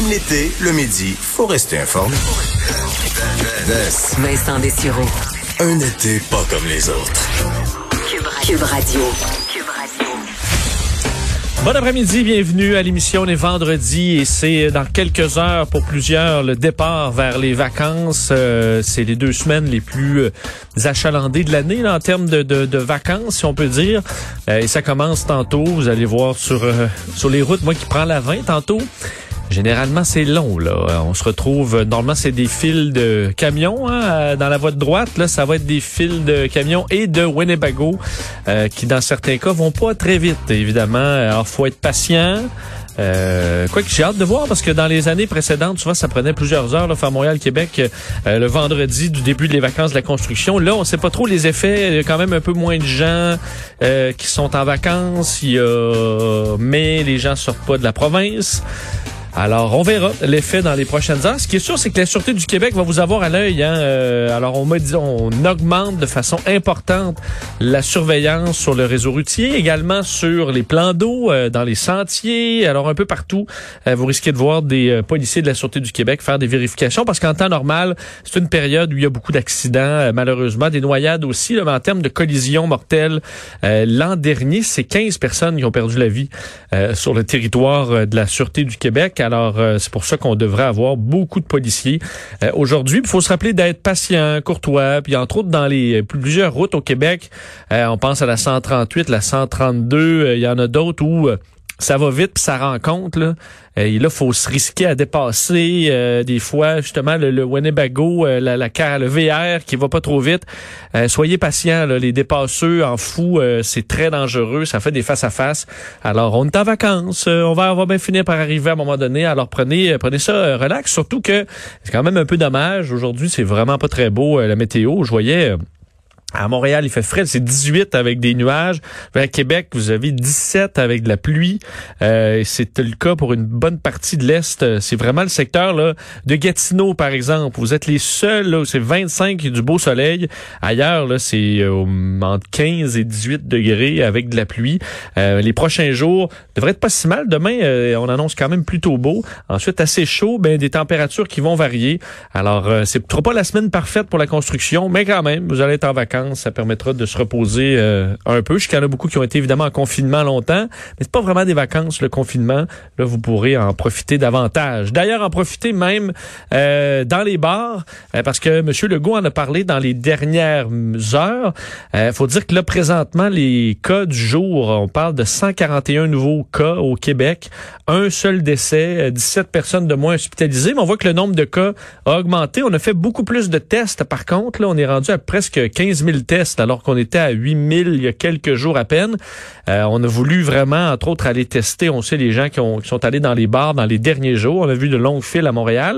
Même l'été, le midi, faut rester informé. Vincent Dessureau. Un été pas comme les autres. Cube Radio. Bon après-midi, bienvenue à l'émission les vendredis et c'est dans quelques heures pour plusieurs le départ vers les vacances. Euh, c'est les deux semaines les plus euh, achalandées de l'année en termes de, de, de, vacances, si on peut dire. Euh, et ça commence tantôt. Vous allez voir sur sur les routes, moi qui prends la 20 tantôt. Généralement, c'est long. Là. On se retrouve, normalement, c'est des fils de camions hein, dans la voie de droite. Là, ça va être des fils de camions et de Winnebago euh, qui, dans certains cas, vont pas très vite, évidemment. Alors, faut être patient. Euh, quoi que j'ai hâte de voir parce que dans les années précédentes, souvent ça prenait plusieurs heures là, faire Montréal-Québec euh, le vendredi du début des vacances de la construction. Là, on sait pas trop les effets. Il y a quand même un peu moins de gens euh, qui sont en vacances. Il y a... Mais les gens sortent pas de la province. Alors, on verra l'effet dans les prochaines heures. Ce qui est sûr, c'est que la Sûreté du Québec va vous avoir à l'œil. Hein? Euh, alors, on, dit, on augmente de façon importante la surveillance sur le réseau routier, également sur les plans d'eau, euh, dans les sentiers, alors un peu partout. Euh, vous risquez de voir des policiers de la Sûreté du Québec faire des vérifications parce qu'en temps normal, c'est une période où il y a beaucoup d'accidents, malheureusement, des noyades aussi. Mais en termes de collisions mortelles, l'an dernier, c'est 15 personnes qui ont perdu la vie sur le territoire de la Sûreté du Québec. Alors, euh, c'est pour ça qu'on devrait avoir beaucoup de policiers. Euh, aujourd'hui, il faut se rappeler d'être patient, courtois. Puis, entre autres, dans les plusieurs routes au Québec, euh, on pense à la 138, la 132, il y en a d'autres où ça va vite puis ça rencontre là. Euh, et là faut se risquer à dépasser euh, des fois justement le, le Winnebago euh, la, la le VR qui va pas trop vite. soyez patients les dépasseux en fou c'est très dangereux, ça fait des face à face. Alors on est en vacances, on va va bien finir par arriver à un moment donné. Alors prenez prenez ça relax surtout que c'est quand même un peu dommage aujourd'hui, c'est vraiment pas très beau la météo. Je voyais à Montréal, il fait frais, c'est 18 avec des nuages. À Québec, vous avez 17 avec de la pluie. Euh, c'est le cas pour une bonne partie de l'Est. C'est vraiment le secteur là, de Gatineau, par exemple. Vous êtes les seuls, c'est 25 du beau soleil. Ailleurs, là, c'est euh, entre 15 et 18 degrés avec de la pluie. Euh, les prochains jours devraient être pas si mal. Demain, euh, on annonce quand même plutôt beau. Ensuite, assez chaud, ben, des températures qui vont varier. Alors, euh, c'est trop pas la semaine parfaite pour la construction, mais quand même, vous allez être en vacances ça permettra de se reposer euh, un peu. Je qu'il y en a beaucoup qui ont été évidemment en confinement longtemps, mais c'est pas vraiment des vacances, le confinement. Là, vous pourrez en profiter davantage. D'ailleurs, en profiter même euh, dans les bars, euh, parce que M. Legault en a parlé dans les dernières heures. Il faut dire que là, présentement, les cas du jour, on parle de 141 nouveaux cas au Québec, un seul décès, 17 personnes de moins hospitalisées, mais on voit que le nombre de cas a augmenté. On a fait beaucoup plus de tests, par contre. Là, on est rendu à presque 15 000 alors qu'on était à 8000 il y a quelques jours à peine. Euh, on a voulu vraiment, entre autres, aller tester. On sait les gens qui, qui sont allés dans les bars dans les derniers jours. On a vu de longues files à Montréal.